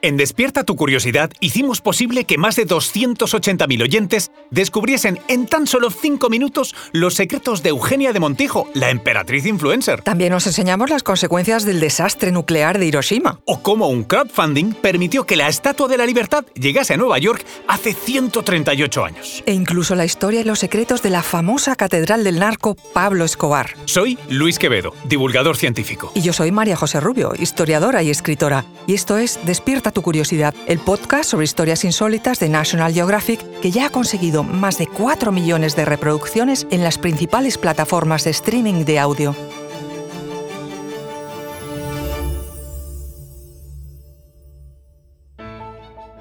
En Despierta tu Curiosidad hicimos posible que más de 280.000 oyentes descubriesen en tan solo 5 minutos los secretos de Eugenia de Montijo, la emperatriz influencer. También os enseñamos las consecuencias del desastre nuclear de Hiroshima. O cómo un crowdfunding permitió que la Estatua de la Libertad llegase a Nueva York hace 138 años. E incluso la historia y los secretos de la famosa catedral del narco Pablo Escobar. Soy Luis Quevedo, divulgador científico. Y yo soy María José Rubio, historiadora y escritora. Y esto es Despierta tu curiosidad, el podcast sobre historias insólitas de National Geographic que ya ha conseguido más de 4 millones de reproducciones en las principales plataformas de streaming de audio.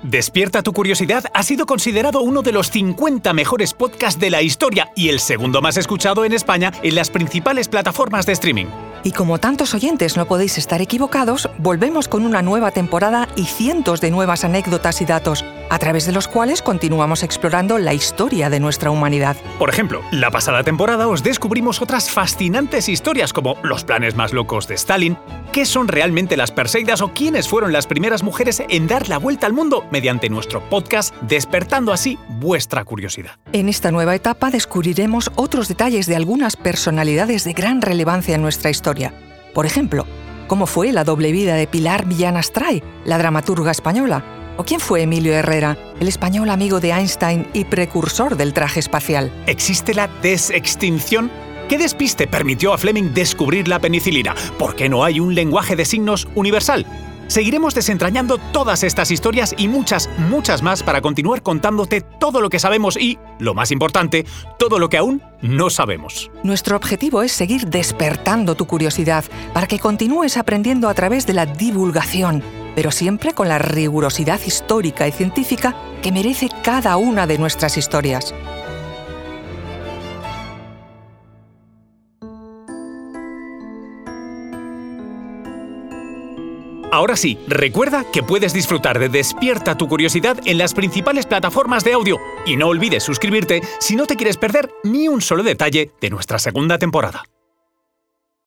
Despierta tu curiosidad ha sido considerado uno de los 50 mejores podcasts de la historia y el segundo más escuchado en España en las principales plataformas de streaming. Y como tantos oyentes no podéis estar equivocados, volvemos con una nueva temporada y cientos de nuevas anécdotas y datos, a través de los cuales continuamos explorando la historia de nuestra humanidad. Por ejemplo, la pasada temporada os descubrimos otras fascinantes historias como los planes más locos de Stalin, qué son realmente las Perseidas o quiénes fueron las primeras mujeres en dar la vuelta al mundo mediante nuestro podcast, despertando así vuestra curiosidad. En esta nueva etapa descubriremos otros detalles de algunas personalidades de gran relevancia en nuestra historia por ejemplo, ¿cómo fue la doble vida de Pilar Millán Astray, la dramaturga española? ¿O quién fue Emilio Herrera, el español amigo de Einstein y precursor del traje espacial? ¿Existe la desextinción? ¿Qué despiste permitió a Fleming descubrir la penicilina? ¿Por qué no hay un lenguaje de signos universal? Seguiremos desentrañando todas estas historias y muchas, muchas más para continuar contándote todo lo que sabemos y, lo más importante, todo lo que aún no sabemos. Nuestro objetivo es seguir despertando tu curiosidad para que continúes aprendiendo a través de la divulgación, pero siempre con la rigurosidad histórica y científica que merece cada una de nuestras historias. Ahora sí, recuerda que puedes disfrutar de Despierta tu curiosidad en las principales plataformas de audio y no olvides suscribirte si no te quieres perder ni un solo detalle de nuestra segunda temporada.